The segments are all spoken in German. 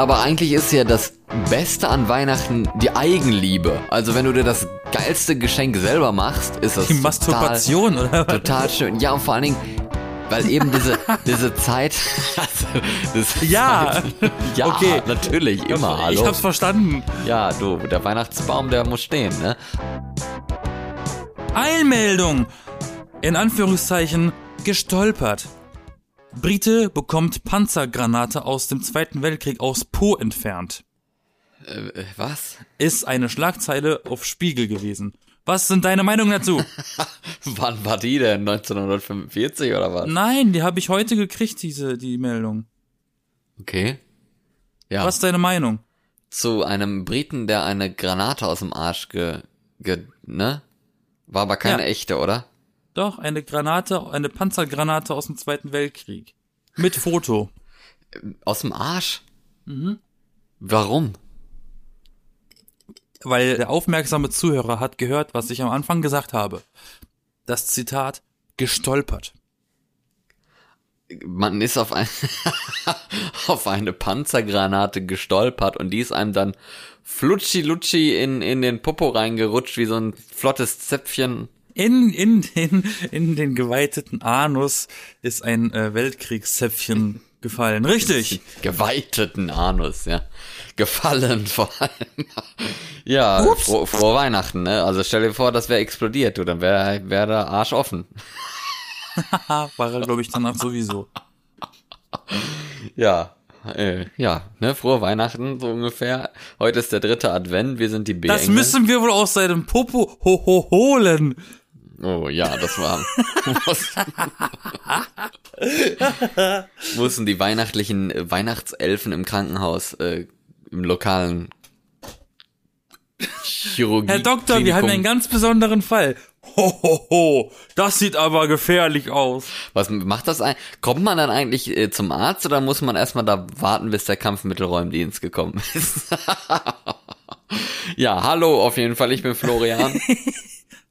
Aber eigentlich ist ja das Beste an Weihnachten die Eigenliebe. Also wenn du dir das geilste Geschenk selber machst, ist das Die Masturbation, total, oder was? total schön. Ja, und vor allen Dingen, weil eben diese, diese Zeit. das Ja. ja, Okay. natürlich, immer. Ich Hallo. hab's verstanden. Ja, du, der Weihnachtsbaum, der muss stehen, ne? Eilmeldung! In Anführungszeichen gestolpert. Brite bekommt Panzergranate aus dem Zweiten Weltkrieg aus Po entfernt. Äh, was? Ist eine Schlagzeile auf Spiegel gewesen. Was sind deine Meinungen dazu? Wann war die denn? 1945 oder was? Nein, die habe ich heute gekriegt, diese die Meldung. Okay. Ja. Was ist deine Meinung? Zu einem Briten, der eine Granate aus dem Arsch ge, ge ne? War aber keine Ja. echte, oder? Doch, eine Granate, eine Panzergranate aus dem Zweiten Weltkrieg. Mit Foto. Aus dem Arsch? Mhm. Warum? Weil der aufmerksame Zuhörer hat gehört, was ich am Anfang gesagt habe. Das Zitat gestolpert. Man ist auf, ein, auf eine Panzergranate gestolpert und die ist einem dann flutschi-lutschi in, in den Popo reingerutscht, wie so ein flottes Zäpfchen. In, in, den, in den geweiteten Anus ist ein äh, Weltkriegszäpfchen gefallen. Richtig. Geweiteten Anus, ja. Gefallen vor allem. Ja, froh, frohe Weihnachten, ne? Also stell dir vor, das wäre explodiert, du, dann wäre wär der Arsch offen. War er, glaube ich, danach sowieso. Ja, äh, ja, ne, frohe Weihnachten, so ungefähr. Heute ist der dritte Advent, wir sind die b Das müssen wir wohl aus seinem Popo ho ho holen. Oh ja, das war. muss, mussten die weihnachtlichen äh, Weihnachtselfen im Krankenhaus, äh, im lokalen Chirurgie. Herr Doktor, wir haben einen ganz besonderen Fall. Ho ho ho, das sieht aber gefährlich aus. Was macht das ein? Kommt man dann eigentlich äh, zum Arzt oder muss man erstmal da warten, bis der Kampfmittelräumdienst gekommen ist? ja, hallo, auf jeden Fall, ich bin Florian.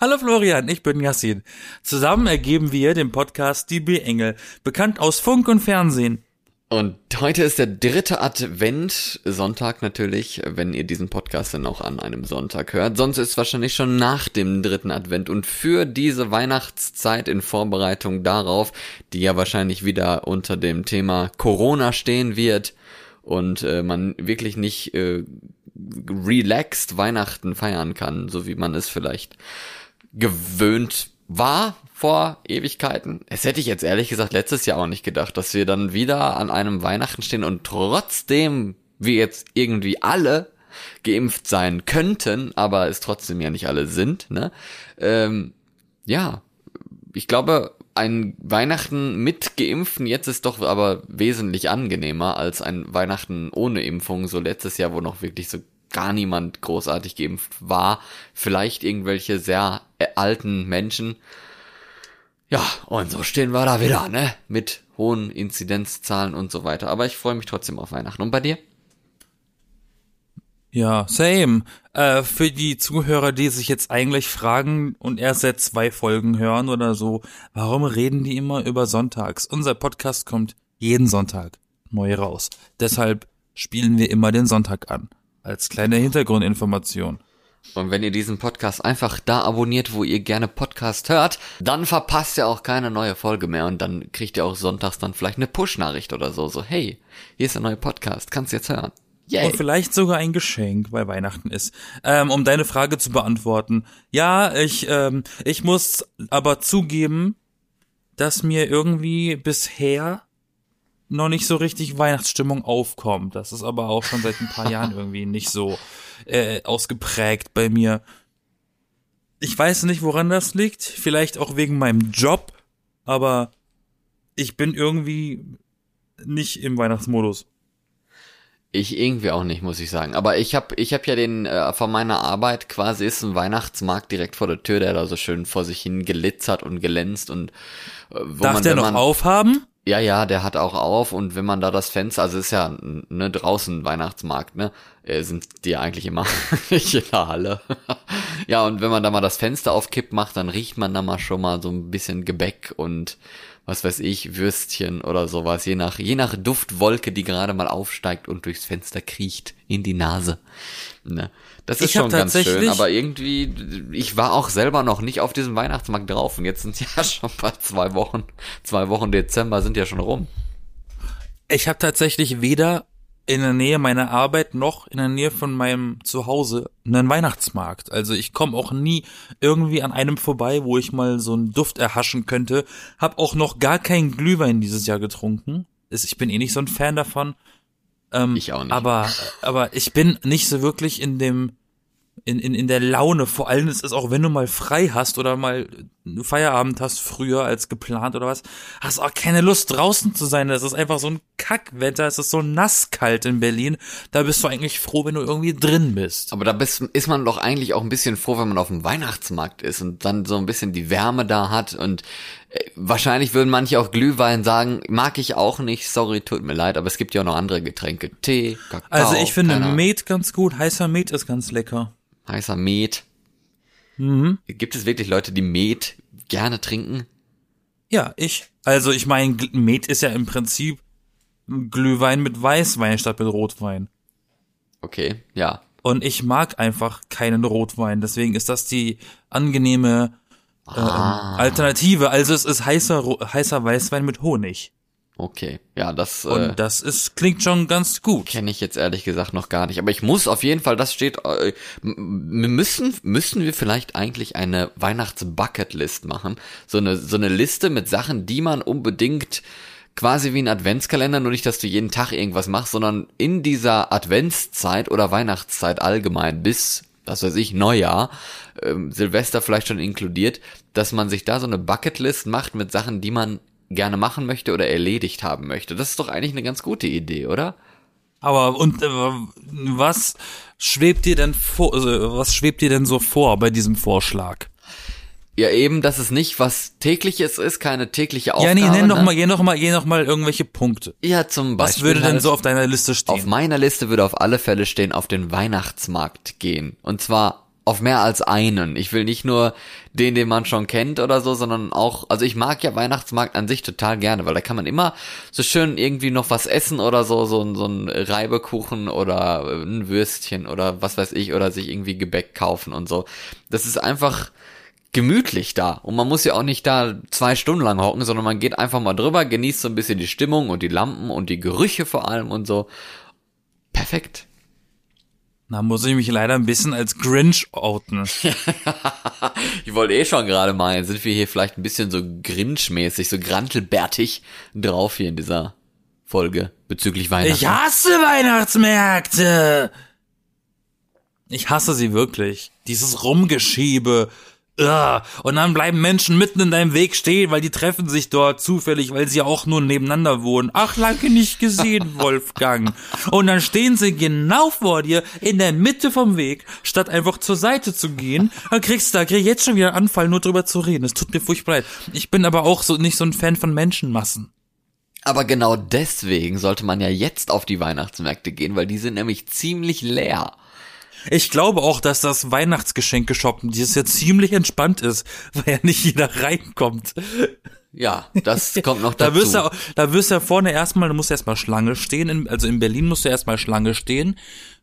Hallo Florian, ich bin Yassin. Zusammen ergeben wir den Podcast Die B-Engel, bekannt aus Funk und Fernsehen. Und heute ist der dritte Advent, Sonntag natürlich, wenn ihr diesen Podcast dann auch an einem Sonntag hört. Sonst ist es wahrscheinlich schon nach dem dritten Advent. Und für diese Weihnachtszeit in Vorbereitung darauf, die ja wahrscheinlich wieder unter dem Thema Corona stehen wird und äh, man wirklich nicht äh, relaxed Weihnachten feiern kann, so wie man es vielleicht gewöhnt war vor Ewigkeiten. Es hätte ich jetzt ehrlich gesagt letztes Jahr auch nicht gedacht, dass wir dann wieder an einem Weihnachten stehen und trotzdem wir jetzt irgendwie alle geimpft sein könnten, aber es trotzdem ja nicht alle sind, ne? Ähm, ja, ich glaube, ein Weihnachten mit Geimpften jetzt ist doch aber wesentlich angenehmer als ein Weihnachten ohne Impfung, so letztes Jahr, wo noch wirklich so gar niemand großartig geimpft war. Vielleicht irgendwelche sehr äh, alten Menschen. Ja, und so stehen wir da wieder, ne? Mit hohen Inzidenzzahlen und so weiter. Aber ich freue mich trotzdem auf Weihnachten. Und bei dir? Ja, same. Äh, für die Zuhörer, die sich jetzt eigentlich fragen und erst seit zwei Folgen hören oder so, warum reden die immer über Sonntags? Unser Podcast kommt jeden Sonntag neu raus. Deshalb spielen wir immer den Sonntag an. Als kleine Hintergrundinformation. Und wenn ihr diesen Podcast einfach da abonniert, wo ihr gerne Podcast hört, dann verpasst ihr auch keine neue Folge mehr und dann kriegt ihr auch sonntags dann vielleicht eine Push-Nachricht oder so. So, hey, hier ist der neue Podcast, kannst du jetzt hören. Yay. Und vielleicht sogar ein Geschenk, weil Weihnachten ist. Ähm, um deine Frage zu beantworten. Ja, ich, ähm, ich muss aber zugeben, dass mir irgendwie bisher noch nicht so richtig Weihnachtsstimmung aufkommt. Das ist aber auch schon seit ein paar Jahren irgendwie nicht so äh, ausgeprägt bei mir. Ich weiß nicht, woran das liegt. Vielleicht auch wegen meinem Job, aber ich bin irgendwie nicht im Weihnachtsmodus. Ich irgendwie auch nicht, muss ich sagen. Aber ich habe ich hab ja den, äh, von meiner Arbeit quasi ist ein Weihnachtsmarkt direkt vor der Tür, der da so schön vor sich hin glitzert und glänzt und äh, wo Darf man, der noch man, aufhaben? Ja, ja, der hat auch auf und wenn man da das Fenster, also es ist ja ne draußen Weihnachtsmarkt, ne, äh, sind die eigentlich immer nicht in der Halle. ja, und wenn man da mal das Fenster auf Kipp macht, dann riecht man da mal schon mal so ein bisschen Gebäck und was weiß ich, Würstchen oder sowas, je nach, je nach Duftwolke, die gerade mal aufsteigt und durchs Fenster kriecht in die Nase. Ne? Das ist Ich schon ganz schön, aber irgendwie, ich war auch selber noch nicht auf diesem Weihnachtsmarkt drauf und jetzt sind ja schon bald zwei Wochen, zwei Wochen Dezember sind ja schon rum. Ich habe tatsächlich weder in der Nähe meiner Arbeit noch in der Nähe von meinem Zuhause einen Weihnachtsmarkt. Also ich komme auch nie irgendwie an einem vorbei, wo ich mal so einen Duft erhaschen könnte. Hab auch noch gar keinen Glühwein dieses Jahr getrunken. Ich bin eh nicht so ein Fan davon. Ähm, Ich auch nicht. Aber, aber ich bin nicht so wirklich in dem, in, in, in der Laune. Vor allem ist es auch, wenn du mal frei hast oder mal Feierabend hast, früher als geplant oder was, hast auch keine Lust draußen zu sein. Das ist einfach so ein Kackwetter. Es ist so nasskalt in Berlin. Da bist du eigentlich froh, wenn du irgendwie drin bist. Aber da bist, ist man doch eigentlich auch ein bisschen froh, wenn man auf dem Weihnachtsmarkt ist und dann so ein bisschen die Wärme da hat und äh, wahrscheinlich würden manche auch Glühwein sagen, mag ich auch nicht, sorry, tut mir leid, aber es gibt ja auch noch andere Getränke, Tee, Kakao. Also ich finde Met ganz gut. Heißer Met ist ganz lecker. Heißer Met. Mhm. Gibt es wirklich Leute, die Met gerne trinken? Ja, ich. Also ich meine, Met ist ja im Prinzip Glühwein mit Weißwein statt mit Rotwein. Okay, ja. Und ich mag einfach keinen Rotwein. Deswegen ist das die angenehme äh, Ah. Alternative. Also es ist heißer, heißer Weißwein mit Honig. Okay, ja, das Und äh, das ist, klingt schon ganz gut. kenne ich jetzt ehrlich gesagt noch gar nicht. Aber ich muss auf jeden Fall, das steht, äh, müssen, müssen wir vielleicht eigentlich eine Weihnachts-Bucketlist machen. So eine, so eine Liste mit Sachen, die man unbedingt quasi wie ein Adventskalender, nur nicht, dass du jeden Tag irgendwas machst, sondern in dieser Adventszeit oder Weihnachtszeit allgemein bis, was weiß ich, Neujahr, ähm, Silvester vielleicht schon inkludiert, dass man sich da so eine Bucketlist macht mit Sachen, die man gerne machen möchte oder erledigt haben möchte. Das ist doch eigentlich eine ganz gute Idee, oder? Aber und äh, was schwebt dir denn vor, also, was schwebt dir denn so vor bei diesem Vorschlag? Ja, eben, dass es nicht was tägliches ist, keine tägliche Ja, Aufgabe. nee, nenn doch ne? mal, geh noch mal, geh noch mal irgendwelche Punkte. Ja, zum Beispiel. Was würde denn halt so auf deiner Liste Auf stehen? meiner Liste würde auf alle Fälle stehen, auf den Weihnachtsmarkt gehen. Und zwar auf mehr als einen. Ich will nicht nur den, den man schon kennt oder so, sondern auch, also ich mag ja Weihnachtsmarkt an sich total gerne, weil da kann man immer so schön irgendwie noch was essen oder so, so, so ein Reibekuchen oder ein Würstchen oder was weiß ich, oder sich irgendwie Gebäck kaufen und so. Das ist einfach gemütlich da. Und man muss ja auch nicht da zwei Stunden lang hocken, sondern man geht einfach mal drüber, genießt so ein bisschen die Stimmung und die Lampen und die Gerüche vor allem und so. Perfekt. Na, muss ich mich leider ein bisschen als Grinch outen. Ich wollte eh schon gerade meinen, sind wir hier vielleicht ein bisschen so Grinch-mäßig, so grantelbärtig drauf hier in dieser Folge bezüglich Weihnachten. Ich hasse Weihnachtsmärkte! Ich hasse sie wirklich. Dieses Rumgeschiebe. Ugh. Und dann bleiben Menschen mitten in deinem Weg stehen, weil die treffen sich dort zufällig, weil sie ja auch nur nebeneinander wohnen. Ach, lange nicht gesehen, Wolfgang. Und dann stehen sie genau vor dir in der Mitte vom Weg, statt einfach zur Seite zu gehen. Dann kriegst du da krieg ich jetzt schon wieder einen Anfall, nur drüber zu reden. Es tut mir furchtbar leid. Ich bin aber auch so nicht so ein Fan von Menschenmassen. Aber genau deswegen sollte man ja jetzt auf die Weihnachtsmärkte gehen, weil die sind nämlich ziemlich leer. Ich glaube auch, dass das Weihnachtsgeschenke shoppen dieses Jahr ziemlich entspannt ist, weil ja nicht jeder reinkommt. Ja, das kommt noch Da dazu. wirst du, da wirst du ja vorne erstmal, du musst erstmal Schlange stehen, in, also in Berlin musst du erstmal Schlange stehen,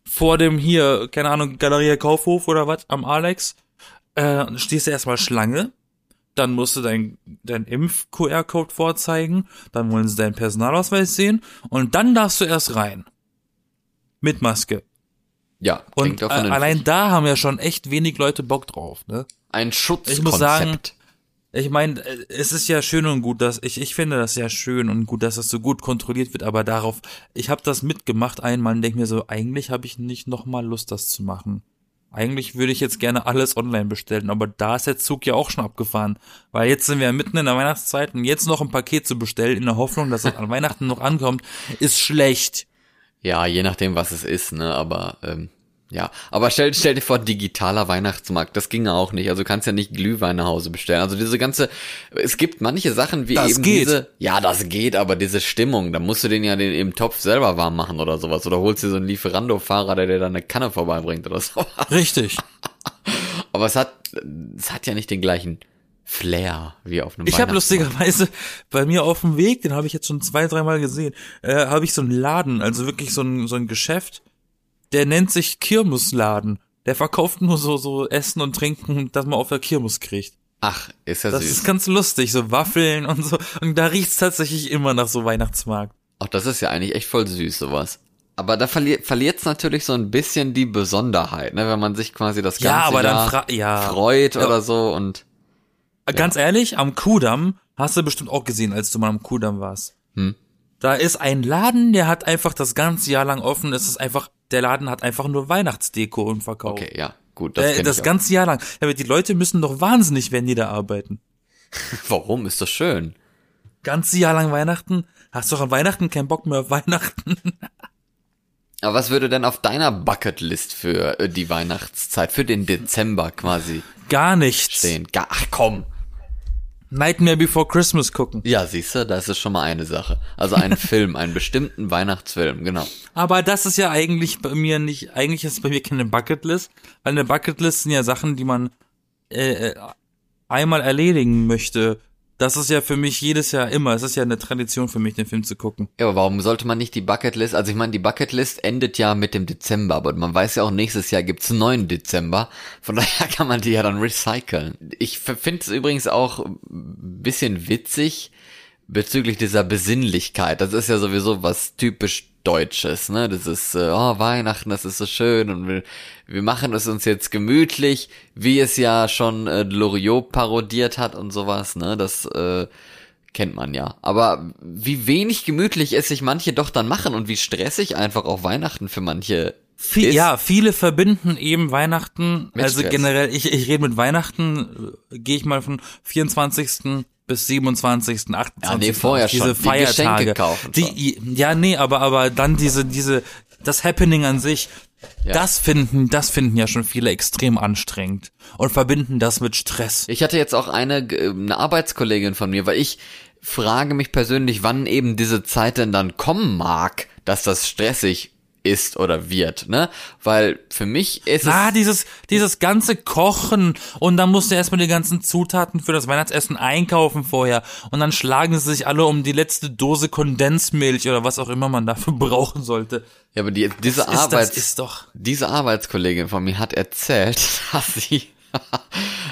vor dem hier, keine Ahnung, Galeria Kaufhof oder was, am Alex, äh, stehst du erstmal Schlange, dann musst du dein, dein Impf-QR-Code vorzeigen, dann wollen sie deinen Personalausweis sehen und dann darfst du erst rein. Mit Maske. Ja, Und allein da haben ja schon echt wenig Leute Bock drauf, ne? ein Schutzkonzept. ich muss sagen, Ich meine, äh, es ist ja schön und gut, dass ich ich finde das ja schön und gut, dass das so gut kontrolliert wird, aber darauf ich habe das mitgemacht einmal und denke mir so, eigentlich habe ich nicht noch mal Lust das zu machen. Eigentlich würde ich jetzt gerne alles online bestellen, aber da ist der Zug ja auch schon abgefahren, weil jetzt sind wir mitten in der Weihnachtszeit und jetzt noch ein Paket zu bestellen in der Hoffnung, dass es an Weihnachten noch ankommt, ist schlecht. Ja, je nachdem, was es ist, ne, aber ähm, ja. Aber stell, stell dir vor, digitaler Weihnachtsmarkt, das ginge auch nicht. Also du kannst ja nicht Glühwein nach Hause bestellen. Also diese ganze, es gibt manche Sachen wie Das eben geht. diese, ja, das geht, aber diese Stimmung, da musst du den ja den im Topf selber warm machen oder sowas. Oder holst dir so einen Lieferando-Fahrer, der dir da eine Kanne vorbeibringt oder so. Richtig. Aber es hat, es hat ja nicht den gleichen Flair, wie auf einem Ich habe lustigerweise bei mir auf dem Weg, den habe ich jetzt schon zwei, dreimal gesehen, äh, habe ich so einen Laden, also wirklich so ein, so ein Geschäft, der nennt sich Kirmesladen. Der verkauft nur so, so Essen und Trinken, das man auf der Kirmes kriegt. Ach, ist ja Das süß. ist ganz lustig, so Waffeln und so. Und da riecht's tatsächlich immer nach so Weihnachtsmarkt. Ach, das ist ja eigentlich echt voll süß, sowas. Aber da verli verliert's natürlich so ein bisschen die Besonderheit, ne, wenn man sich quasi das ganze Ja, Jahr ja. freut Ja. oder so und Ganz ehrlich, am Kudamm hast du bestimmt auch gesehen, als du mal am Kudamm warst. Hm. Da ist ein Laden, der hat einfach das ganze Jahr lang offen. Es ist einfach, der Laden hat einfach nur Weihnachtsdeko im Verkauf. okay, ja, gut, das, äh, das ganze Jahr lang. Aber die Leute müssen doch wahnsinnig, wenn die da arbeiten. Warum ist das schön? Ganze Jahr lang Weihnachten. Hast doch an Weihnachten keinen Bock mehr auf Weihnachten. Aber was würde denn auf deiner Bucketlist für äh, die Weihnachtszeit, für den Dezember quasi Gar nichts. stehen? Ach komm. Nightmare Before Christmas gucken. Ja, siehst du, das ist schon mal eine Sache. Also einen Film, einen bestimmten Weihnachtsfilm, genau. Aber das ist ja eigentlich bei mir nicht, eigentlich ist bei mir keine Bucketlist, weil eine Bucketlist sind ja Sachen, die man äh, äh, einmal erledigen möchte. Das ist ja für mich jedes Jahr immer, es ist ja eine Tradition für mich, den Film zu gucken. Ja, aber warum sollte man nicht die Bucketlist, also ich meine, die Bucketlist endet ja mit dem Dezember, aber man weiß ja auch, nächstes Jahr gibt's einen neuen Dezember, von daher kann man die ja dann recyceln. Ich finde es übrigens auch ein bisschen witzig bezüglich dieser Besinnlichkeit. Das ist ja sowieso was typisch Deutsches, ne? Das ist, äh, oh, Weihnachten, das ist so schön und wir, wir machen es uns jetzt gemütlich, wie es ja schon äh, Loriot parodiert hat und sowas, ne? Das, äh, kennt man ja. Aber wie wenig gemütlich es sich manche doch dann machen und wie stressig einfach auch Weihnachten für manche Viel, ist. ja, viele verbinden eben Weihnachten, also generell, ich, ich rede mit Weihnachten, äh, gehe ich mal von 24. bis 27., 28. Ja, nee, vorher diese schon. Die Feiertage. Geschenke kaufen Die, ja, nee, aber, aber dann diese, diese, das Happening an sich, Ja. das finden, das finden ja schon viele extrem anstrengend und verbinden das mit Stress. Ich hatte jetzt auch eine, äh, eine Arbeitskollegin von mir, weil ich frage mich persönlich, wann eben diese Zeit denn dann kommen mag, dass das stressig ist oder wird, ne? Weil für mich ist Ah, es dieses, dieses ganze Kochen und dann musst du erstmal die ganzen Zutaten für das Weihnachtsessen einkaufen vorher und dann schlagen sie sich alle um die letzte Dose Kondensmilch oder was auch immer man dafür brauchen sollte. ja, aber die, diese doch. diese Arbeitskollegin von mir hat erzählt, dass sie,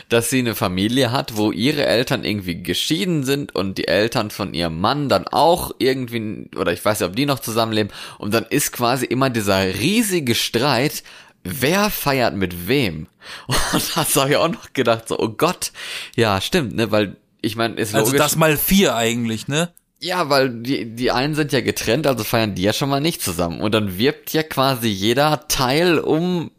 dass sie eine Familie hat, wo ihre Eltern irgendwie geschieden sind und die Eltern von ihrem Mann dann auch irgendwie, oder ich weiß nicht, ob die noch zusammenleben, und dann ist quasi immer dieser riesige Streit, wer feiert mit wem? Und das habe ich auch noch gedacht, so, oh Gott, ja, stimmt, ne, weil, ich meine, ist Also logisch. das mal vier eigentlich, ne? Ja, weil die, die einen sind ja getrennt, also feiern die ja schon mal nicht zusammen. Und dann wirbt ja quasi jeder Teil um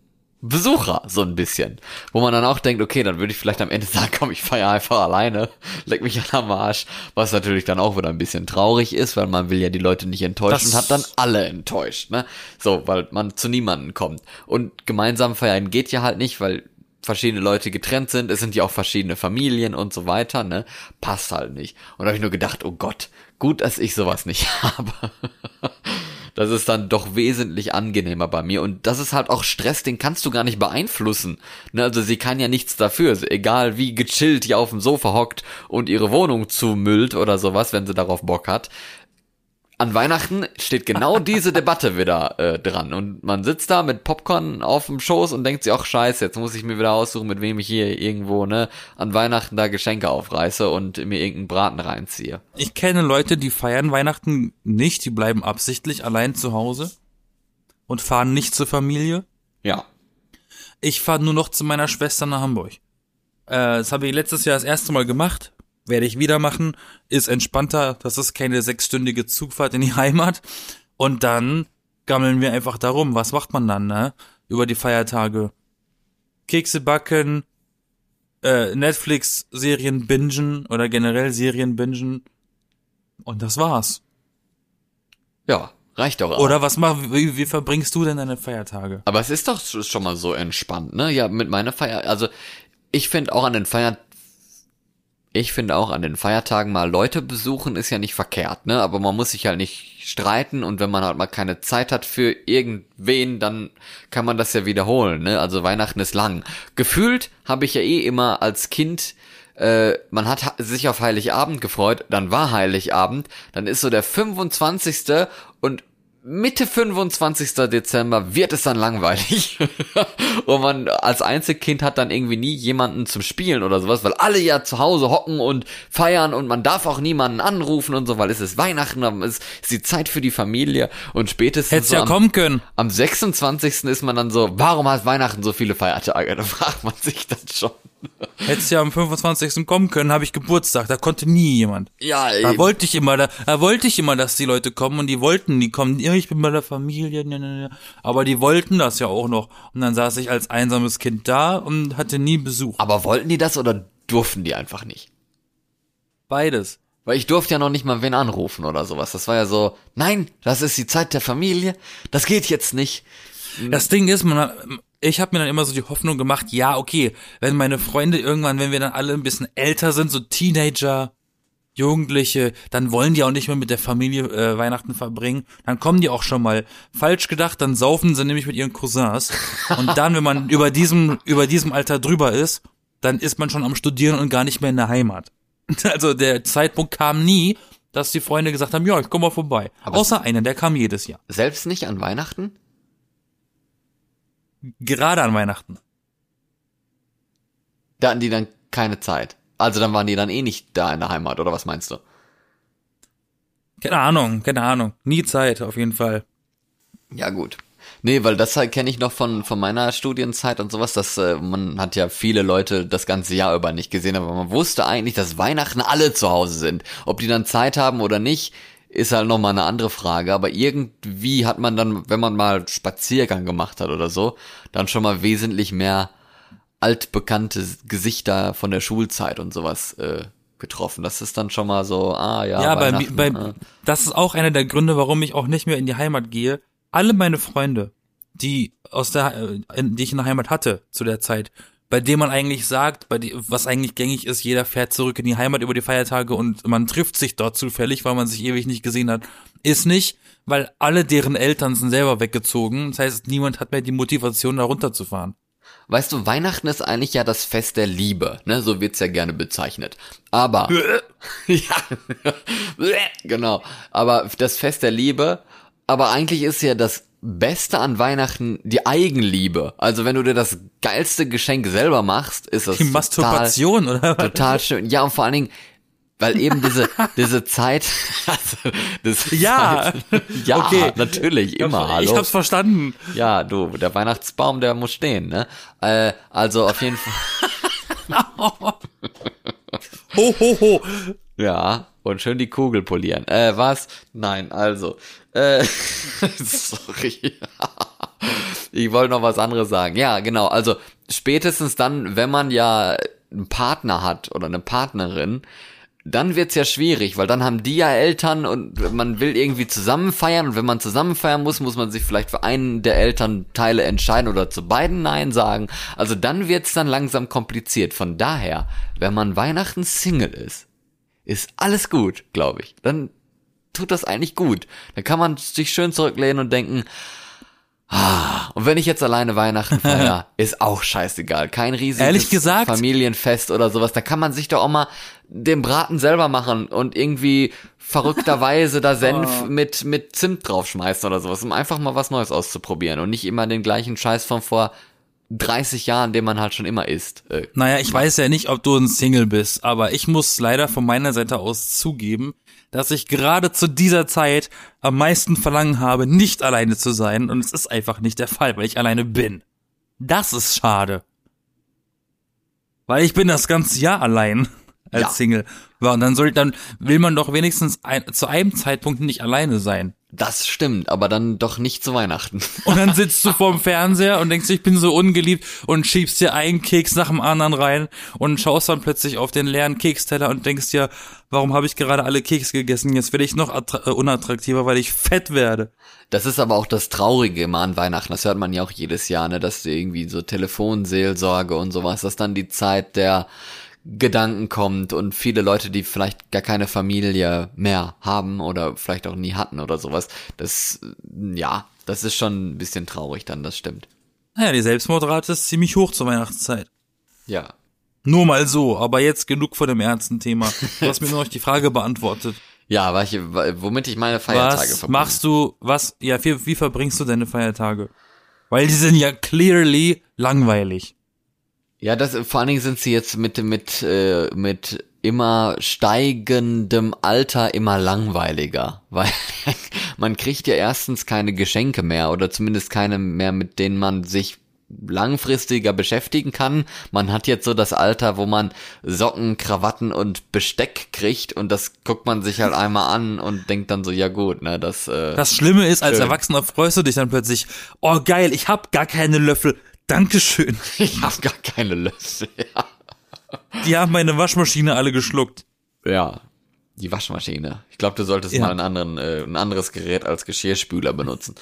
Besucher, so ein bisschen. Wo man dann auch denkt, okay, dann würde ich vielleicht am Ende sagen, komm, ich feiere einfach alleine, leck mich an am Arsch. Was natürlich dann auch wieder ein bisschen traurig ist, weil man will ja die Leute nicht enttäuschen Das- und hat dann alle enttäuscht, ne? So, weil man zu niemanden kommt. Und gemeinsam feiern geht ja halt nicht, weil verschiedene Leute getrennt sind, es sind ja auch verschiedene Familien und so weiter, ne? Passt halt nicht. Und da habe ich nur gedacht, oh Gott, gut, dass ich sowas nicht habe. Das ist dann doch wesentlich angenehmer bei mir. Und das ist halt auch Stress, den kannst du gar nicht beeinflussen. Ne, also sie kann ja nichts dafür. Egal wie gechillt die auf dem Sofa hockt und ihre Wohnung zumüllt oder sowas, wenn sie darauf Bock hat. An Weihnachten steht genau diese Debatte wieder äh, dran. Und man sitzt da mit Popcorn auf dem Schoß und denkt sich, ach scheiße, jetzt muss ich mir wieder aussuchen, mit wem ich hier irgendwo, ne, an Weihnachten da Geschenke aufreiße und mir irgendeinen Braten reinziehe. Ich kenne Leute, die feiern Weihnachten nicht, die bleiben absichtlich allein zu Hause und fahren nicht zur Familie. Ja. Ich fahre nur noch zu meiner Schwester nach Hamburg. Äh, das habe ich letztes Jahr das erste Mal gemacht. Werde ich wieder machen. Ist entspannter. Das ist keine sechsstündige Zugfahrt in die Heimat. Und dann gammeln wir einfach darum. Was macht man dann, ne? Über die Feiertage. Kekse backen, äh, Netflix-Serien bingen oder generell Serien bingen. Und das war's. Ja, reicht doch auch. Oder was mach, wie, wie verbringst du denn deine Feiertage? Aber es ist doch schon mal so entspannt, ne? Ja, mit meiner Feier, also ich finde auch an den Feier, ich finde auch an den Feiertagen mal Leute besuchen ist ja nicht verkehrt, ne? Aber man muss sich halt nicht streiten und wenn man halt mal keine Zeit hat für irgendwen, dann kann man das ja wiederholen, ne? Also Weihnachten ist lang. Gefühlt habe ich ja eh immer als Kind äh, man hat ha- sich auf Heiligabend gefreut, dann war Heiligabend, dann ist so der 25. und Mitte 25. Dezember wird es dann langweilig. und man als Einzelkind hat dann irgendwie nie jemanden zum Spielen oder sowas, weil alle ja zu Hause hocken und feiern und man darf auch niemanden anrufen und so, weil es ist Weihnachten, es ist die Zeit für die Familie und spätestens Hättest so ja am, kommen können. am 26. ist man dann so, warum hat Weihnachten so viele Feiertage? Da fragt man sich dann schon. Hättest ja am 25. kommen können, habe ich Geburtstag. Da konnte nie jemand. Ja, Da eben. wollte ich immer, da, da wollte ich immer, dass die Leute kommen und die wollten, die kommen, ja, ich bin bei der Familie, ne, ne, ne. aber die wollten das ja auch noch. Und dann saß ich als einsames Kind da und hatte nie Besuch. aber wollten die das oder durften die einfach nicht? Beides. Weil ich durfte ja noch nicht mal wen anrufen oder sowas. Das war ja so, nein, das ist die Zeit der Familie, das geht jetzt nicht. Das Ding ist, man, hat- ich habe mir dann immer so die Hoffnung gemacht, ja, okay, wenn meine Freunde irgendwann, wenn wir dann alle ein bisschen älter sind, so Teenager, Jugendliche, dann wollen die auch nicht mehr mit der Familie äh, Weihnachten verbringen. Dann kommen die auch schon mal falsch gedacht, dann saufen sie nämlich mit ihren Cousins. Und dann, wenn man über diesem, über diesem Alter drüber ist, dann ist man schon am Studieren und gar nicht mehr in der Heimat. Also der Zeitpunkt kam nie, dass die Freunde gesagt haben, ja, ich komm mal vorbei. Außer einer, der kam jedes Jahr. Selbst nicht an Weihnachten? Gerade an Weihnachten. Da hatten die dann keine Zeit. Also dann waren die dann eh nicht da in der Heimat, oder was meinst du? Keine Ahnung, keine Ahnung. Nie Zeit, auf jeden Fall. Ja, gut. Nee, weil das halt kenne ich noch von, von meiner Studienzeit und sowas, dass äh, man hat ja viele Leute das ganze Jahr über nicht gesehen, aber man wusste eigentlich, dass Weihnachten alle zu Hause sind. Ob die dann Zeit haben oder nicht, ist halt nochmal eine andere Frage, aber irgendwie hat man dann, wenn man mal Spaziergang gemacht hat oder so, dann schon mal wesentlich mehr altbekannte Gesichter von der Schulzeit und sowas äh, getroffen. Das ist dann schon mal so, ah ja, Ja, bei, bei, äh. das ist auch einer der Gründe, warum ich auch nicht mehr in die Heimat gehe. Alle meine Freunde, die aus der, äh, die ich in der Heimat hatte zu der Zeit, bei dem man eigentlich sagt, bei die, was eigentlich gängig ist, jeder fährt zurück in die Heimat über die Feiertage und man trifft sich dort zufällig, weil man sich ewig nicht gesehen hat, ist nicht, weil alle deren Eltern sind selber weggezogen. Das heißt, niemand hat mehr die Motivation, da runterzufahren. Weißt du, Weihnachten ist eigentlich ja das Fest der Liebe, ne? So wird's ja gerne bezeichnet. Aber ja, genau. Aber das Fest der Liebe. Aber eigentlich ist ja das Beste an Weihnachten die Eigenliebe. Also wenn du dir das geilste Geschenk selber machst, ist das Die Masturbation, oder? total, total schön. Ja und vor allen Dingen, weil eben diese diese Zeit, also, Ja. ja, Okay. natürlich immer. Hallo. Ich hab's verstanden. Ja, du, der Weihnachtsbaum, der muss stehen, ne? Äh, also auf jeden Fall. Ho, ho, ho. Ja, und schön die Kugel polieren. Äh, was? Nein, also. Äh, sorry. ich wollte noch was anderes sagen. Ja, genau. Also spätestens dann, wenn man ja einen Partner hat oder eine Partnerin, dann wird's ja schwierig, weil dann haben die ja Eltern und man will irgendwie zusammen feiern und wenn man zusammen feiern muss, muss man sich vielleicht für einen der Elternteile entscheiden oder zu beiden Nein sagen. Also dann wird's dann langsam kompliziert. Von daher, wenn man Weihnachten Single ist, ist alles gut, glaube ich. Dann tut das eigentlich gut. Dann kann man sich schön zurücklehnen und denken, ah, und wenn ich jetzt alleine Weihnachten feier, ist auch scheißegal. Kein riesiges Ehrlich gesagt? Familienfest oder sowas. Da kann man sich doch auch mal den Braten selber machen und irgendwie verrückterweise da Senf mit, mit Zimt draufschmeißen oder sowas, um einfach mal was Neues auszuprobieren und nicht immer den gleichen Scheiß von vor 30 Jahren, den man halt schon immer isst. Äh, Naja, ich weiß ja nicht, ob du ein Single bist, aber ich muss leider von meiner Seite aus zugeben, dass ich gerade zu dieser Zeit am meisten Verlangen habe, nicht alleine zu sein. Und es ist einfach nicht der Fall, weil ich alleine bin. Das ist schade. Weil ich bin das ganze Jahr allein als Ja. Single. Ja, und dann soll, dann will man doch wenigstens ein, zu einem Zeitpunkt nicht alleine sein. Das stimmt, aber dann doch nicht zu Weihnachten. Und dann sitzt du vorm Fernseher und denkst, ich bin so ungeliebt und schiebst dir einen Keks nach dem anderen rein und schaust dann plötzlich auf den leeren Keksteller und denkst dir, warum habe ich gerade alle Kekse gegessen? Jetzt werde ich noch äh, unattraktiver, weil ich fett werde. Das ist aber auch das Traurige immer an Weihnachten. Das hört man ja auch jedes Jahr, ne, dass irgendwie so Telefonseelsorge und sowas, dass dann die Zeit der Gedanken kommt und viele Leute, die vielleicht gar keine Familie mehr haben oder vielleicht auch nie hatten oder sowas. Das, ja, das ist schon ein bisschen traurig dann, das stimmt. Naja, die Selbstmordrate ist ziemlich hoch zur Weihnachtszeit. Ja. Nur mal so, aber jetzt genug von dem ernsten Thema. Du hast mir nur noch die Frage beantwortet. Ja, weil ich, womit ich meine Feiertage Was machst du, was, ja, wie, wie verbringst du deine Feiertage? Weil die sind ja clearly langweilig. Ja, das vor allen Dingen sind sie jetzt mit mit äh, mit immer steigendem Alter immer langweiliger, weil man kriegt ja erstens keine Geschenke mehr oder zumindest keine mehr, mit denen man sich langfristiger beschäftigen kann. Man hat jetzt so das Alter, wo man Socken, Krawatten und Besteck kriegt und das guckt man sich halt einmal an und denkt dann so, ja gut, ne, das äh, Das Schlimme ist, als Erwachsener freust du dich dann plötzlich, oh geil, ich hab gar keine Löffel. Dankeschön. Ich hab gar keine Löffel. Ja. Die haben meine Waschmaschine alle geschluckt. Ja, die Waschmaschine. Ich glaube, du solltest ja. mal einen anderen, äh, ein anderes Gerät als Geschirrspüler benutzen.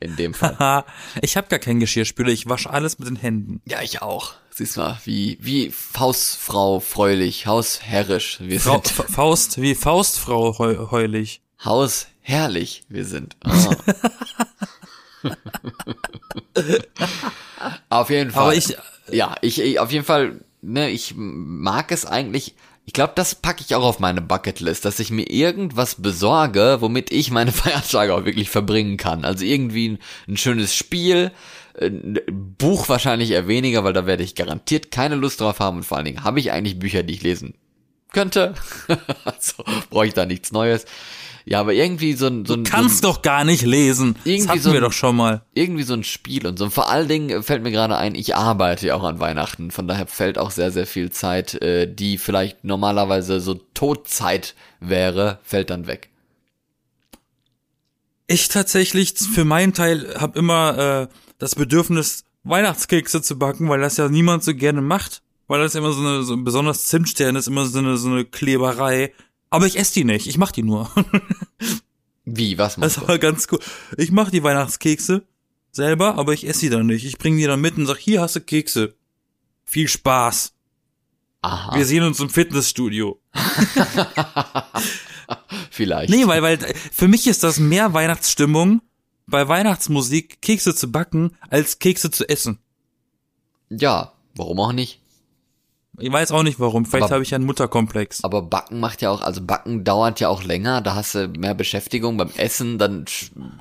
In dem Fall. ich habe gar keinen Geschirrspüler, ich wasche alles mit den Händen. Ja, ich auch. Siehst mal, wie, wie Hausfrau freulich, hausherrisch wir Frau, sind. Faust, wie Faustfrau heu, heulig. Hausherrlich wir sind. Oh. auf jeden Fall. Aber ich, ja, ich, ich, auf jeden Fall, ne, ich mag es eigentlich, ich glaube, das packe ich auch auf meine Bucketlist, dass ich mir irgendwas besorge, womit ich meine Feiertage auch wirklich verbringen kann. Also irgendwie ein, ein schönes Spiel, ein Buch wahrscheinlich eher weniger, weil da werde ich garantiert keine Lust drauf haben und vor allen Dingen habe ich eigentlich Bücher, die ich lesen könnte. also brauche ich da nichts Neues. Ja, aber irgendwie so ein, so ein Du kannst so ein, doch gar nicht lesen. Irgendwie das hatten so ein, wir doch schon mal. Irgendwie so ein Spiel und so. Und vor allen Dingen fällt mir gerade ein, ich arbeite ja auch an Weihnachten. Von daher fällt auch sehr, sehr viel Zeit, äh, die vielleicht normalerweise so Todzeit wäre, fällt dann weg. Ich tatsächlich für meinen Teil habe immer äh, das Bedürfnis, Weihnachtskekse zu backen, weil das ja niemand so gerne macht. Weil das immer so eine, so besonders Zimtstern ist, immer so eine, so eine Kleberei. Aber ich esse die nicht, ich mach die nur. Wie, was machst Das war ganz cool. Ich mach die Weihnachtskekse selber, aber ich esse die dann nicht. Ich bringe die dann mit und sag, hier hast du Kekse. Viel Spaß. Aha. Wir sehen uns im Fitnessstudio. Vielleicht. Nee, weil, weil für mich ist das mehr Weihnachtsstimmung, bei Weihnachtsmusik Kekse zu backen, als Kekse zu essen. Ja, warum auch nicht? Ich weiß auch nicht warum. Vielleicht habe ich ja einen Mutterkomplex. Aber Backen macht ja auch, also Backen dauert ja auch länger. Da hast du mehr Beschäftigung beim Essen. Dann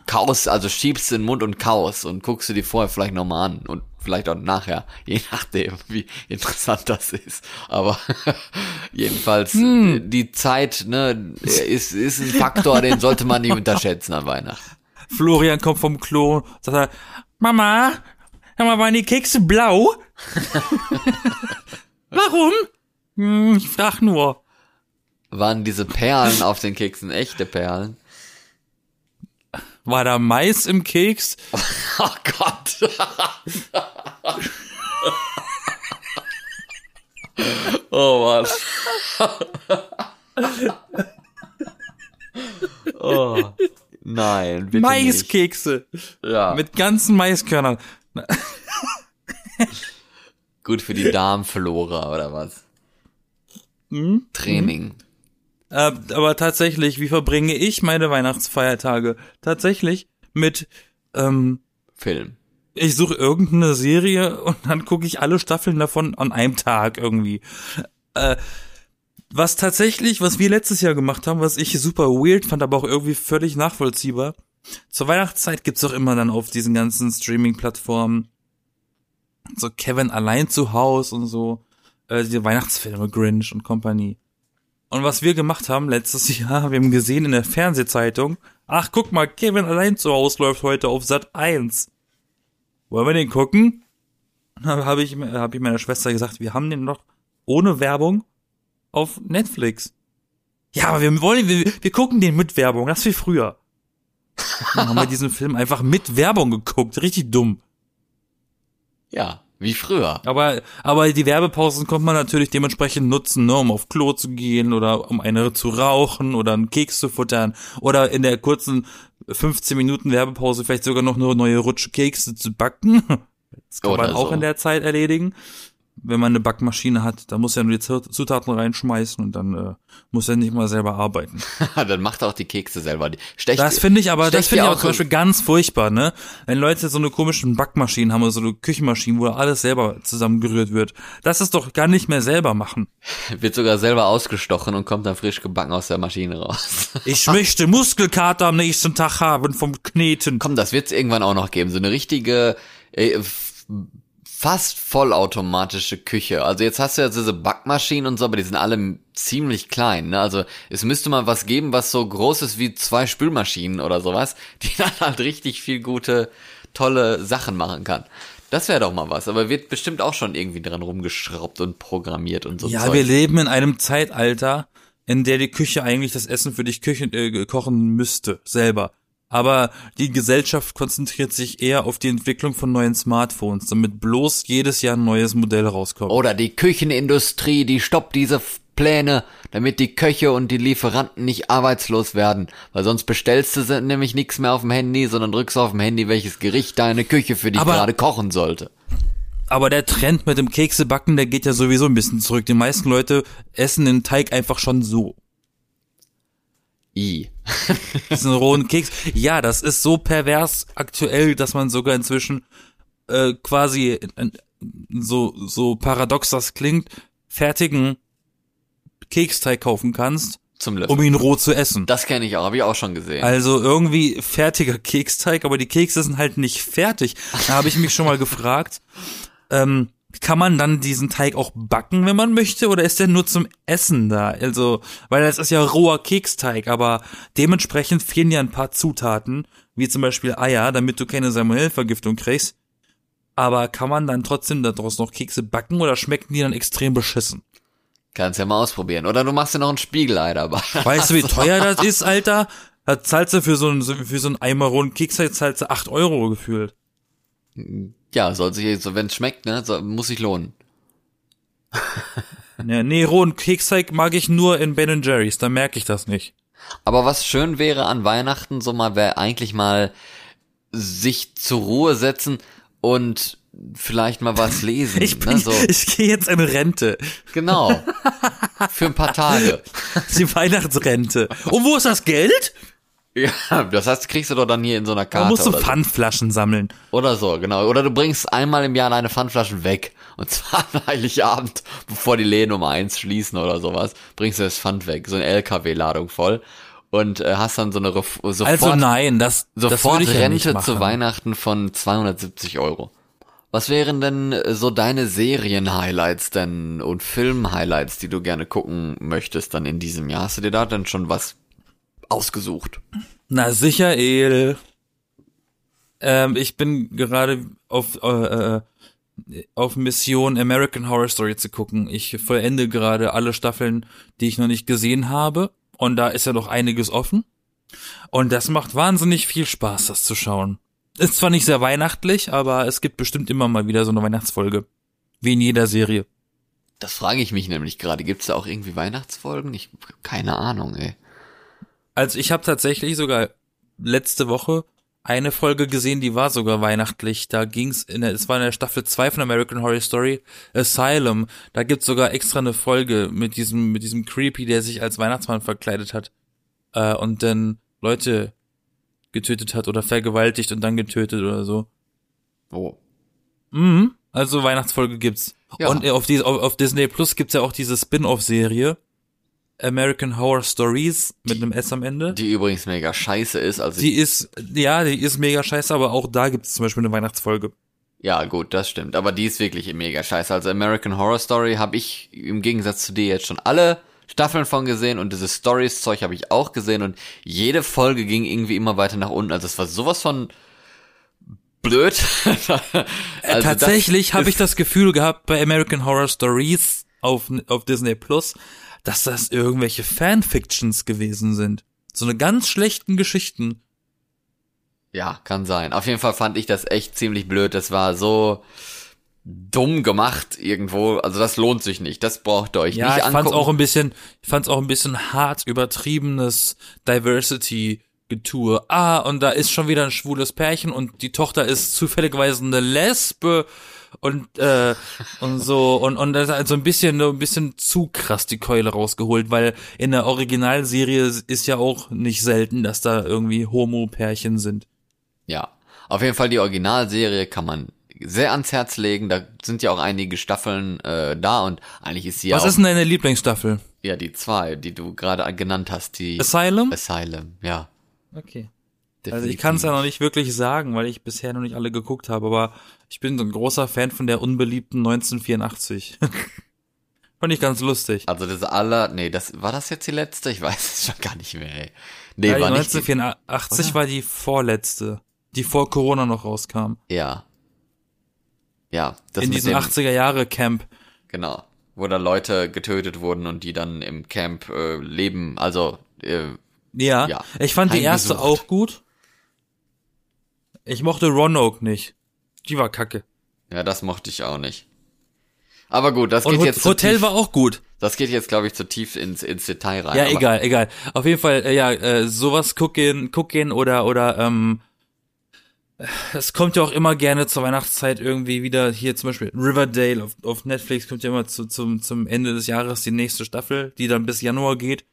kaust, also schiebst du in den Mund und kaust und guckst du dir vorher vielleicht nochmal an und vielleicht auch nachher, je nachdem, wie interessant das ist. Aber jedenfalls hm. die Zeit, ne, ist ist ein Faktor, den sollte man nicht unterschätzen an Weihnachten. Florian kommt vom Klo, sagt er, Mama, hör mal, waren die Kekse blau? Warum? Hm, ich frag nur. Waren diese Perlen auf den Keksen echte Perlen? War da Mais im Keks? Oh Gott. oh Mann. oh. Nein, bitte Maiskekse. Nicht. Ja. Mit ganzen Maiskörnern. Gut für die Darmflora oder was? Mhm. Training. Äh, aber tatsächlich, wie verbringe ich meine Weihnachtsfeiertage? Tatsächlich mit ähm, Film. Ich suche irgendeine Serie und dann gucke ich alle Staffeln davon an einem Tag irgendwie. Äh, was tatsächlich, was wir letztes Jahr gemacht haben, was ich super weird fand, aber auch irgendwie völlig nachvollziehbar. Zur Weihnachtszeit gibt's doch immer dann auf diesen ganzen Streaming-Plattformen so Kevin allein zu Haus und so, äh, diese Weihnachtsfilme, Grinch und Company. Und was wir gemacht haben letztes Jahr, wir haben gesehen in der Fernsehzeitung, ach guck mal, Kevin allein zu Haus läuft heute auf Sat 1. Wollen wir den gucken? Dann habe ich, hab ich meiner Schwester gesagt, wir haben den noch ohne Werbung auf Netflix. Ja, aber wir wollen, wir, wir gucken den mit Werbung, das wie früher. Dann haben wir diesen Film einfach mit Werbung geguckt, richtig dumm. Ja, wie früher. Aber, aber die Werbepausen kommt man natürlich dementsprechend nutzen, ne, um auf Klo zu gehen oder um eine zu rauchen oder einen Keks zu futtern oder in der kurzen 15 Minuten Werbepause vielleicht sogar noch eine neue Rutsche Kekse zu backen. Das kann oder man auch so. in der Zeit erledigen. Wenn man eine Backmaschine hat, da muss er nur die Zut- Zutaten reinschmeißen und dann äh, muss er nicht mal selber arbeiten. dann macht auch die Kekse selber. Die stecht, Das finde ich aber, das finde ich aber zum Beispiel ganz furchtbar, ne? Wenn Leute so eine komischen Backmaschinen haben oder so eine Küchenmaschine, wo alles selber zusammengerührt wird. Das ist doch gar nicht mehr selber machen. wird sogar selber ausgestochen und kommt dann frisch gebacken aus der Maschine raus. Ich möchte Muskelkater am nächsten Tag haben vom Kneten. Komm, das wird's irgendwann auch noch geben. So eine richtige, äh, fast vollautomatische Küche. Also jetzt hast du ja diese Backmaschinen und so, aber die sind alle ziemlich klein. Ne? Also es müsste mal was geben, was so groß ist wie zwei Spülmaschinen oder sowas, die dann halt richtig viel gute, tolle Sachen machen kann. Das wäre doch mal was, aber wird bestimmt auch schon irgendwie dran rumgeschraubt und programmiert und so. Ja, Zeug. wir leben in einem Zeitalter, in der die Küche eigentlich das Essen für dich küchen, äh, kochen müsste, selber. Aber die Gesellschaft konzentriert sich eher auf die Entwicklung von neuen Smartphones, damit bloß jedes Jahr ein neues Modell rauskommt. Oder die Küchenindustrie, die stoppt diese Pläne, damit die Köche und die Lieferanten nicht arbeitslos werden. Weil sonst bestellst du nämlich nichts mehr auf dem Handy, sondern drückst auf dem Handy, welches Gericht deine Küche für dich Aber- gerade kochen sollte. Aber der Trend mit dem Keksebacken, der geht ja sowieso ein bisschen zurück. Die meisten Leute essen den Teig einfach schon so. I. Diesen rohen Keks. Ja, das ist so pervers aktuell, dass man sogar inzwischen äh, quasi äh, so so paradox das klingt, fertigen Keksteig kaufen kannst, um ihn roh zu essen. Das kenne ich auch, habe ich auch schon gesehen. Also irgendwie fertiger Keksteig, aber die Kekse sind halt nicht fertig. Da habe ich mich schon mal gefragt, ähm, kann man dann diesen Teig auch backen, wenn man möchte, oder ist der nur zum Essen da? Also, weil das ist ja roher Keksteig, aber dementsprechend fehlen ja ein paar Zutaten, wie zum Beispiel Eier, damit du keine Salmonellvergiftung kriegst. Aber kann man dann trotzdem daraus noch Kekse backen oder schmecken die dann extrem beschissen? Kannst ja mal ausprobieren. Oder du machst dir noch ein Spiegelei dabei. Weißt du, wie teuer das ist, Alter? Da zahlst du für so einen, für so einen Eimer rohen Keksteig zahlst du 8 Euro gefühlt. Ja, soll sich, so, wenn es schmeckt, ne, so, muss sich lohnen. Ja, nee, rohen Keksteig mag ich nur in Ben Jerry's, da merke ich das nicht. Aber was schön wäre an Weihnachten, so mal wäre eigentlich mal sich zur Ruhe setzen und vielleicht mal was lesen. Ich bin, ne, so. ich gehe jetzt in Rente. Genau. Für ein paar Tage. Die Weihnachtsrente. Und wo ist das Geld? Ja, das heißt, kriegst du doch dann hier in so einer Da Karte musst du oder, so. Pfandflaschen sammeln. oder so, genau. Oder du bringst einmal im Jahr deine Pfandflaschen weg. Und zwar an Heiligabend, bevor die Läden um eins schließen oder sowas, bringst du das Pfand weg. So eine LKW-Ladung voll. Und äh, hast dann so eine Ref sofort, Also nein, das, das sofort ja nicht Rente machen. zu Weihnachten von 270 Euro. Was wären denn äh, so deine Serien-Highlights denn und Film-Highlights, die du gerne gucken möchtest dann in diesem Jahr? Hast du dir da dann schon was ausgesucht? Na sicher, El. Ähm, ich bin gerade auf, äh, äh, auf Mission American Horror Story zu gucken. Ich vollende gerade alle Staffeln, die ich noch nicht gesehen habe. Und da ist ja noch einiges offen. Und das macht wahnsinnig viel Spaß, das zu schauen. Ist zwar nicht sehr weihnachtlich, aber es gibt bestimmt immer mal wieder so eine Weihnachtsfolge. Wie in jeder Serie. Das frage ich mich nämlich gerade. Gibt's da auch irgendwie Weihnachtsfolgen? Ich keine Ahnung, ey. Also ich habe tatsächlich sogar letzte Woche eine Folge gesehen, die war sogar weihnachtlich. Da ging's in der, es war in der Staffel 2 von American Horror Story, Asylum. Da gibt's sogar extra eine Folge mit diesem, mit diesem Creepy, der sich als Weihnachtsmann verkleidet hat. Äh, und dann Leute getötet hat oder vergewaltigt und dann getötet oder so. Oh. Mhm. Also Weihnachtsfolge gibt's. Ja. Und auf, die, auf, auf Disney Plus gibt's ja auch diese Spin-off-Serie. American Horror Stories mit einem S am Ende. Die übrigens mega scheiße ist. Also Die ist, ja, die ist mega scheiße, aber auch da gibt es zum Beispiel eine Weihnachtsfolge. ja, gut, das stimmt. Aber die ist wirklich mega scheiße. Also American Horror Story habe ich im Gegensatz zu dir jetzt schon alle Staffeln von gesehen und dieses Stories-Zeug habe ich auch gesehen und jede Folge ging irgendwie immer weiter nach unten. Also es war sowas von blöd. also Äh, Tatsächlich das habe ich das Gefühl gehabt bei American Horror Stories auf, auf Disney Plus, dass das irgendwelche Fanfictions gewesen sind. So eine ganz schlechten Geschichten. Ja, kann sein. Auf jeden Fall fand ich das echt ziemlich blöd. Das war so dumm gemacht irgendwo. Also das lohnt sich nicht. Das braucht ihr euch Ja, nicht ich fand's angucken. auch ein bisschen, ich fand's auch ein bisschen hart übertriebenes Diversity Getue. Ah, und da ist schon wieder ein schwules Pärchen und die Tochter ist zufälligerweise eine Lesbe und äh, und so und und das ist halt so ein bisschen so ein bisschen zu krass die Keule rausgeholt, weil in der Originalserie ist ja auch nicht selten, dass da irgendwie Homo-Pärchen sind. Ja, auf jeden Fall die Originalserie kann man sehr ans Herz legen. Da sind ja auch einige Staffeln äh, da und eigentlich ist sie Was ja ist denn deine Lieblingsstaffel? ja die zwei, die du gerade genannt hast, die Asylum? Asylum. Ja. Okay. Also ich kann es ja noch nicht wirklich sagen, weil ich bisher noch nicht alle geguckt habe, aber ich bin so ein großer Fan von der unbeliebten 1984. Fand ich ganz lustig. Also das aller, nee, das war das jetzt die letzte? Ich weiß es schon gar nicht mehr. Ey. Nee, Ja, war nicht. Die, 1984 war die vorletzte, die vor Corona noch rauskam. ja. Ja, das in diesem dem, 80er Jahre Camp. genau, wo da Leute getötet wurden und die dann im Camp äh, leben, also äh, Ja, Ja. ich fand die erste auch gut. Ich mochte Roanoke nicht. Die war kacke. ja, das mochte ich auch nicht. Aber gut, das Und geht Hot jetzt zu Hotel tief, war auch gut. das geht jetzt glaube ich zu tief ins ins Detail rein. Ja, egal, egal. Auf jeden Fall, äh, ja, äh, sowas gucken, gucken oder oder ähm, es kommt ja auch immer gerne zur Weihnachtszeit irgendwie wieder hier zum Beispiel Riverdale auf, auf Netflix kommt ja immer zu, zum zum Ende des Jahres die nächste Staffel, die dann bis Januar geht.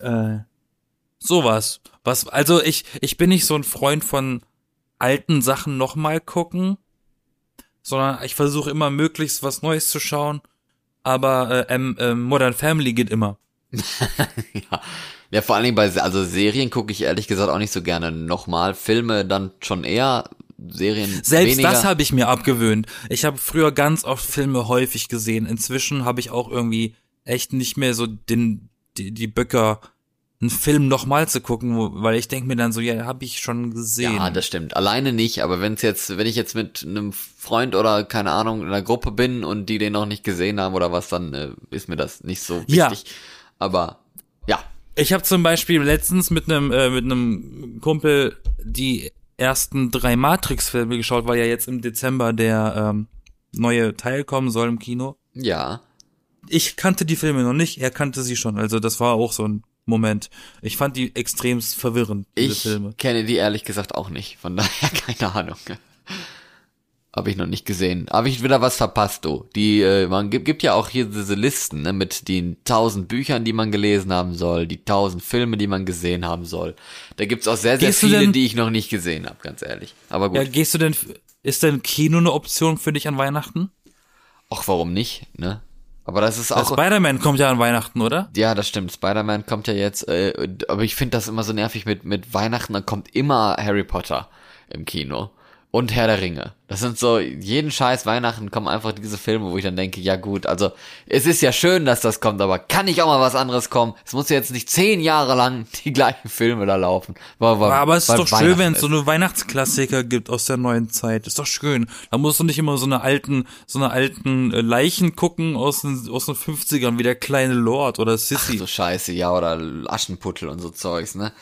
Äh, sowas. Was also ich ich bin nicht so ein Freund von alten Sachen nochmal gucken, sondern ich versuche immer möglichst was Neues zu schauen. Aber äh, ähm, ähm, Modern Family geht immer. ja. ja, vor allen Dingen bei also Serien gucke ich ehrlich gesagt auch nicht so gerne nochmal. Filme dann schon eher, Serien Selbst weniger. das habe ich mir abgewöhnt. Ich habe früher ganz oft Filme häufig gesehen. Inzwischen habe ich auch irgendwie echt nicht mehr so den die, die Böcker, einen Film nochmal zu gucken, weil ich denke mir dann so, ja, habe ich schon gesehen. Ja, das stimmt. Alleine nicht, aber wenn's jetzt, wenn ich jetzt mit einem Freund oder keine Ahnung in einer Gruppe bin und die den noch nicht gesehen haben oder was, dann äh, ist mir das nicht so Ja. wichtig. Aber ja, Ich habe zum Beispiel letztens mit einem äh, mit einem Kumpel die ersten drei Matrix-Filme geschaut, weil ja jetzt im Dezember der ähm, neue Teil kommen soll im Kino. ja, Ich kannte die Filme noch nicht, er kannte sie schon. Also das war auch so ein Moment. Ich fand die extremst verwirrend, diese ich Filme. kenne die ehrlich gesagt auch nicht. Von daher keine Ahnung. Habe ich noch nicht gesehen. Habe ich wieder was verpasst, du. Die, äh, man gibt, gibt ja auch hier diese Listen, ne, mit den tausend Büchern, die man gelesen haben soll, die tausend Filme, die man gesehen haben soll. Da gibt's auch sehr, sehr Gehst viele, denn- die ich noch nicht gesehen habe, ganz ehrlich. Aber gut. Ja, gehst du denn, ist denn Kino eine Option für dich an Weihnachten? Ach, warum nicht, ne? Aber das ist auch. Spider-Man kommt ja an Weihnachten, oder? Ja, das stimmt. Spider-Man kommt ja jetzt, äh, aber ich finde das immer so nervig mit, mit Weihnachten, dann kommt immer Harry Potter im Kino. Und Herr der Ringe. Das sind so, jeden scheiß Weihnachten kommen einfach diese Filme, wo ich dann denke, ja gut, also es ist ja schön, dass das kommt, aber kann nicht auch mal was anderes kommen? Es muss ja jetzt nicht zehn Jahre lang die gleichen Filme da laufen. Weil, weil, Aber es ist doch schön, wenn es so eine Weihnachtsklassiker gibt aus der neuen Zeit. Ist doch schön. Da musst du nicht immer so eine alten, so eine alten äh, Leichen gucken aus den, aus den 50ern, wie der kleine Lord oder Sissy. so scheiße, ja, oder Aschenputtel und so Zeugs, ne?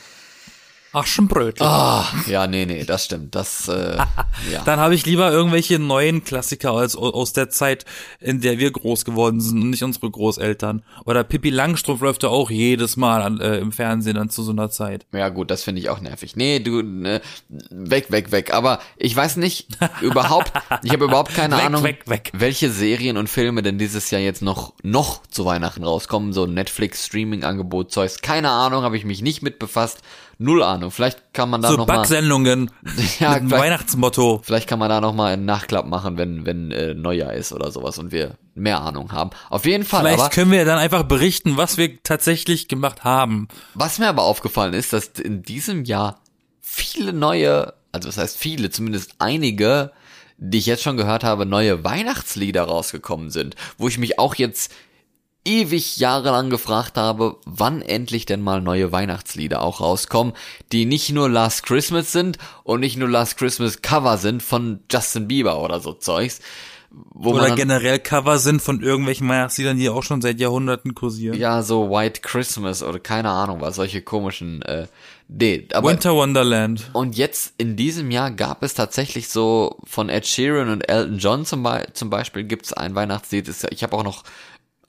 Aschenbrötel. Ah, ja, nee, nee, das stimmt. Das, äh, ja. Dann habe ich lieber irgendwelche neuen Klassiker als aus der Zeit, in der wir groß geworden sind und nicht unsere Großeltern. Oder Pippi Langstrumpf läuft ja auch jedes Mal an, äh, im Fernsehen dann zu so einer Zeit. Ja gut, das finde ich auch nervig. Nee, du, ne, weg, weg, weg. Aber ich weiß nicht, überhaupt, ich habe überhaupt keine Weg, Ahnung, weg, weg. welche Serien und Filme denn dieses Jahr jetzt noch, noch zu Weihnachten rauskommen. So ein Netflix-Streaming-Angebot, Zeugs. Keine Ahnung, habe ich mich nicht mit befasst. Null Ahnung. Vielleicht kann man da So noch mal, Backsendungen Ja, mit Weihnachtsmotto. vielleicht kann man da noch mal einen Nachklapp machen, wenn, wenn äh, Neujahr ist oder sowas und wir mehr Ahnung haben. Auf jeden Fall, Vielleicht aber können wir dann einfach berichten, was wir tatsächlich gemacht haben. Was mir aber aufgefallen ist, dass in diesem Jahr viele neue, also das heißt viele, zumindest einige, die ich jetzt schon gehört habe, neue Weihnachtslieder rausgekommen sind, wo ich mich auch jetzt ewig jahrelang gefragt habe, wann endlich denn mal neue Weihnachtslieder auch rauskommen, die nicht nur Last Christmas sind und nicht nur Last Christmas Cover sind von Justin Bieber oder so Zeugs, Oder generell Cover sind von irgendwelchen Weihnachtsliedern, die auch schon seit Jahrhunderten kursieren. ja so White Christmas oder keine Ahnung was, solche komischen, äh, nee, aber Winter Wonderland. Und jetzt in diesem Jahr gab es tatsächlich so von Ed Sheeran und Elton John zum, Be zum Beispiel gibt es ein Weihnachtslied. Ich habe auch noch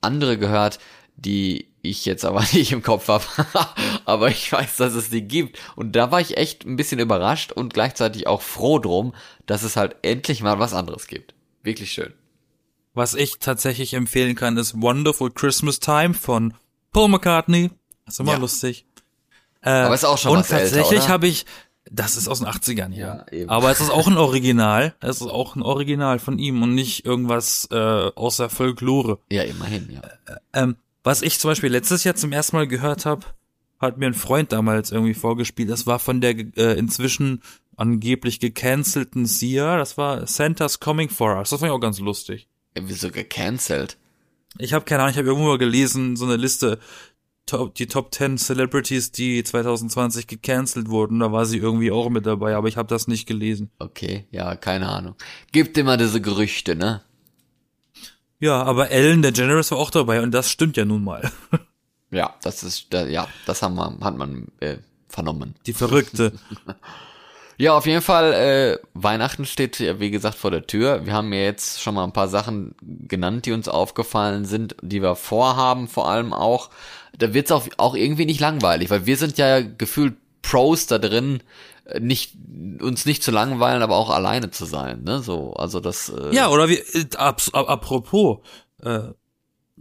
andere gehört, die ich jetzt aber nicht im Kopf habe. aber ich weiß, dass es die gibt. Und da war ich echt ein bisschen überrascht und gleichzeitig auch froh drum, dass es halt endlich mal was anderes gibt. Wirklich schön. Was ich tatsächlich empfehlen kann, ist Wonderful Christmas Time von Paul McCartney. Das ist immer Ja. lustig. Äh, Aber ist auch schon und was tatsächlich habe ich, das ist aus den 80ern, ja. Ja, eben. Aber es ist auch ein Original. Es ist auch ein Original von ihm und nicht irgendwas äh, aus der Folklore. Ja, immerhin, ja. Ähm, was ich zum Beispiel letztes Jahr zum ersten Mal gehört habe, hat mir ein Freund damals irgendwie vorgespielt. Das war von der äh, inzwischen angeblich gecancelten Sia. Das war Santa's Coming for Us. Das fand ich auch ganz lustig. Ja, Wieso gecancelt? Ich habe keine Ahnung, ich habe irgendwo mal gelesen, so eine Liste, top, die Top 10 Celebrities, die 2020 gecancelt wurden. Da war sie irgendwie auch mit dabei, aber ich habe das nicht gelesen. Okay, ja, keine Ahnung. Gibt immer diese Gerüchte, ne? Ja, aber Ellen DeGeneres war auch dabei und das stimmt ja nun mal. Ja, das ist, ja, das haben wir, hat man äh, vernommen. Die Verrückte. Ja, auf jeden Fall, äh, Weihnachten steht ja, wie gesagt, vor der Tür. Wir haben ja jetzt schon mal ein paar Sachen genannt, die uns aufgefallen sind, die wir vorhaben, vor allem auch. Da wird's auch, auch irgendwie nicht langweilig, weil wir sind ja gefühlt Pros da drin, äh, nicht, uns nicht zu langweilen, aber auch alleine zu sein, ne, so, also das, äh, Ja, oder wie, äh, apropos, äh,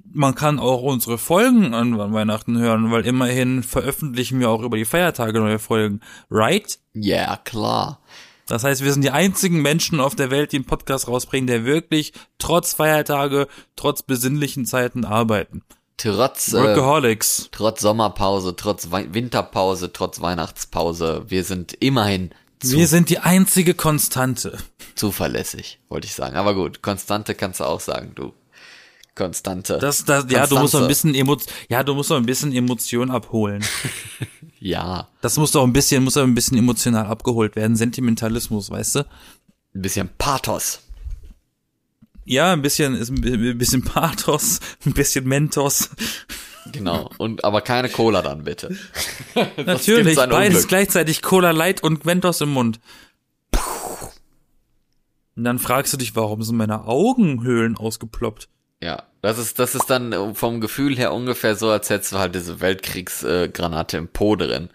man kann auch unsere Folgen an, Weihnachten hören, weil immerhin veröffentlichen wir auch über die Feiertage neue Folgen, right? ja, klar. Das heißt, wir sind die einzigen Menschen auf der Welt, die einen Podcast rausbringen, der wirklich trotz Feiertage, trotz besinnlichen Zeiten arbeiten. Trotz, äh, Workaholics. trotz Sommerpause, trotz Wei Winterpause, trotz Weihnachtspause, wir sind immerhin zu Wir sind die einzige Konstante. zuverlässig, wollte ich sagen. Aber gut, Konstante kannst du auch sagen, du. Konstante. Das, das, ja, du musst doch ein bisschen Emo ja, du musst doch ein bisschen Emotion abholen. Ja, Das muss doch ein bisschen, muss doch ein bisschen emotional abgeholt werden. Sentimentalismus, weißt du? ein bisschen Pathos. Ja, ein bisschen, ist ein bi- ein bisschen Pathos, ein bisschen Mentos. Genau. Und aber keine Cola dann bitte. Natürlich, beides Unglück. gleichzeitig Cola Light und Mentos im Mund. Und dann fragst du dich, warum sind meine Augenhöhlen ausgeploppt? Ja, das ist das ist dann vom Gefühl her ungefähr so, als hättest du halt diese Weltkriegsgranate Granate im Po drin,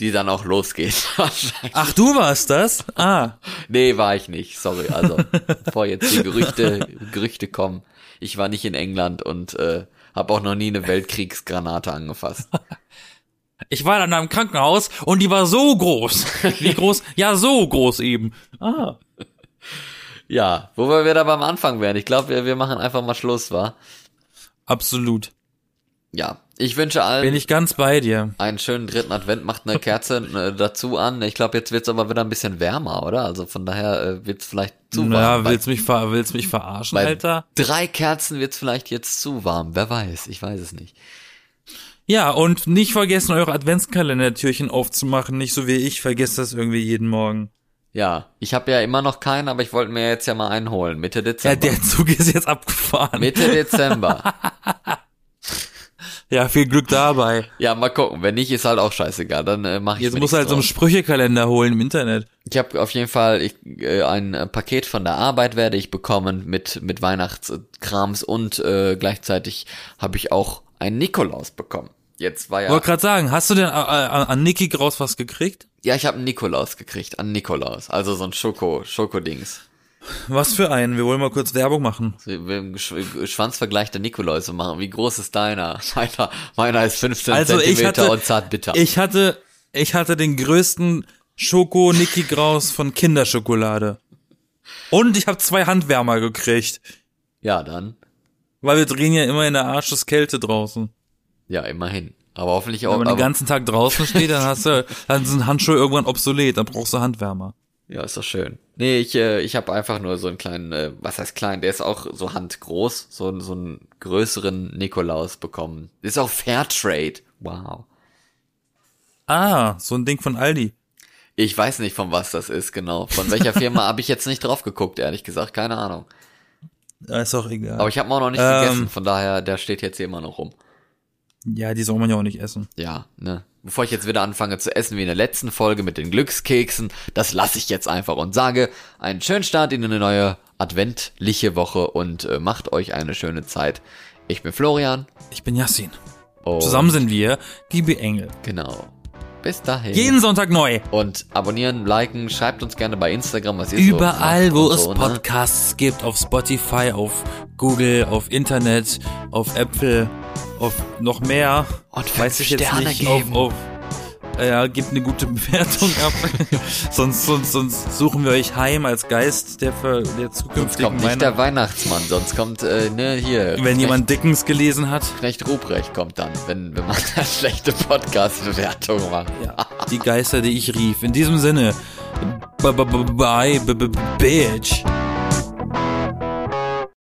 die dann auch losgeht. Ach, du warst das? Ah, Nee, war ich nicht. Sorry. Also, bevor jetzt die Gerüchte Gerüchte kommen, ich war nicht in England und äh, habe auch noch nie eine Weltkriegsgranate angefasst. ich war dann da im Krankenhaus und die war so groß. Wie groß? Ja, so groß eben. Ah. Ja, wo wir wieder beim Anfang wären. Ich glaube, wir, wir machen einfach mal Schluss, wa? Absolut. Ja, ich wünsche allen Bin ich ganz bei dir. einen schönen dritten Advent. Macht eine Kerze äh, dazu an. Ich glaube, jetzt wird's aber wieder ein bisschen wärmer, oder? Also von daher äh, wird's vielleicht zu warm. Ja, willst mich, ver willst mich verarschen, bei Alter? Drei Kerzen wird's vielleicht jetzt zu warm. Wer weiß? Ich weiß es nicht. Ja, und nicht vergessen, eure Adventskalender-Türchen aufzumachen. Nicht so wie ich, vergesst das irgendwie jeden Morgen. Ja, ich habe ja immer noch keinen, aber ich wollte mir jetzt ja mal einen holen. Mitte Ja, Dezember. der Zug ist jetzt abgefahren. Mitte Dezember. Ja, viel Glück dabei. Ja, mal gucken. Wenn nicht, ist halt auch scheißegal. Dann äh, mache ich Jetzt musst du halt so einen. Sprüchekalender holen im Internet. Ich habe auf jeden Fall ich, äh, ein äh, Paket von der Arbeit werde ich bekommen mit mit Weihnachtskrams und äh, gleichzeitig habe ich auch einen Nikolaus bekommen. Jetzt war ja Wollte gerade sagen, hast du denn äh, äh, an Niki Graus was gekriegt? ja ich habe einen Nikolaus gekriegt an Nikolaus, also so ein Schoko Schokodings. Was für einen? Wir wollen mal kurz Werbung machen. Schwanzvergleich der Nikoläuse machen. Wie groß ist deiner? Meiner, meiner ist 15 Also ich Zentimeter hatte, und zartbitter. ich hatte, ich hatte den größten Schoko Niki Graus von Kinderschokolade. Und ich habe zwei Handwärmer gekriegt, ja, dann. weil wir drehen ja immer in der Arscheskälte draußen. Ja, immerhin. Aber hoffentlich auch. Wenn man den ganzen Tag draußen steht, dann hast du, dann sind Handschuhe irgendwann obsolet, dann brauchst du Handwärmer. ja, ist doch schön. Nee, ich, äh, ich habe einfach nur so einen kleinen, äh, was heißt klein, der ist auch so handgroß, so, so einen größeren Nikolaus bekommen. Ist auch Fairtrade. Wow. Ah, so ein Ding von Aldi. Ich weiß nicht, von was das ist, genau. Von welcher Firma habe ich jetzt nicht drauf geguckt, ehrlich gesagt. Keine Ahnung. Ist auch egal. Aber ich habe auch noch nicht Ähm. gegessen, von daher, der steht jetzt hier immer noch rum. Ja, die soll man ja auch nicht essen. Ja, ne. Bevor ich jetzt wieder anfange zu essen wie in der letzten Folge mit den Glückskeksen, das lasse ich jetzt einfach und sage einen schönen Start in eine neue adventliche Woche und äh, macht euch eine schöne Zeit Ich bin Florian. Ich bin Yassin. Und Zusammen sind wir die B-Engel. Genau. Bis dahin. Jeden Sonntag neu. Und abonnieren, liken, schreibt uns gerne bei Instagram, was ihr Überall, so wo macht es so, ne? Podcasts gibt, auf Spotify, auf Google, auf Internet, auf Apple, auf noch mehr. Und fünf Weiß ich jetzt Sterne nicht. geben. Auf, auf, ja, gebt eine gute Bewertung ab. sonst, sonst, sonst suchen wir euch heim als Geist der, ver- der Sonst zukünftigen kommt nicht Weihnacht- der Weihnachtsmann, sonst kommt, äh, ne, hier. Wenn jemand Dickens gelesen hat. Knecht Ruprecht kommt dann, wenn, wenn man eine schlechte Podcast-Bewertung macht. Ja, die Geister, die ich rief. In diesem Sinne, bye, bitch.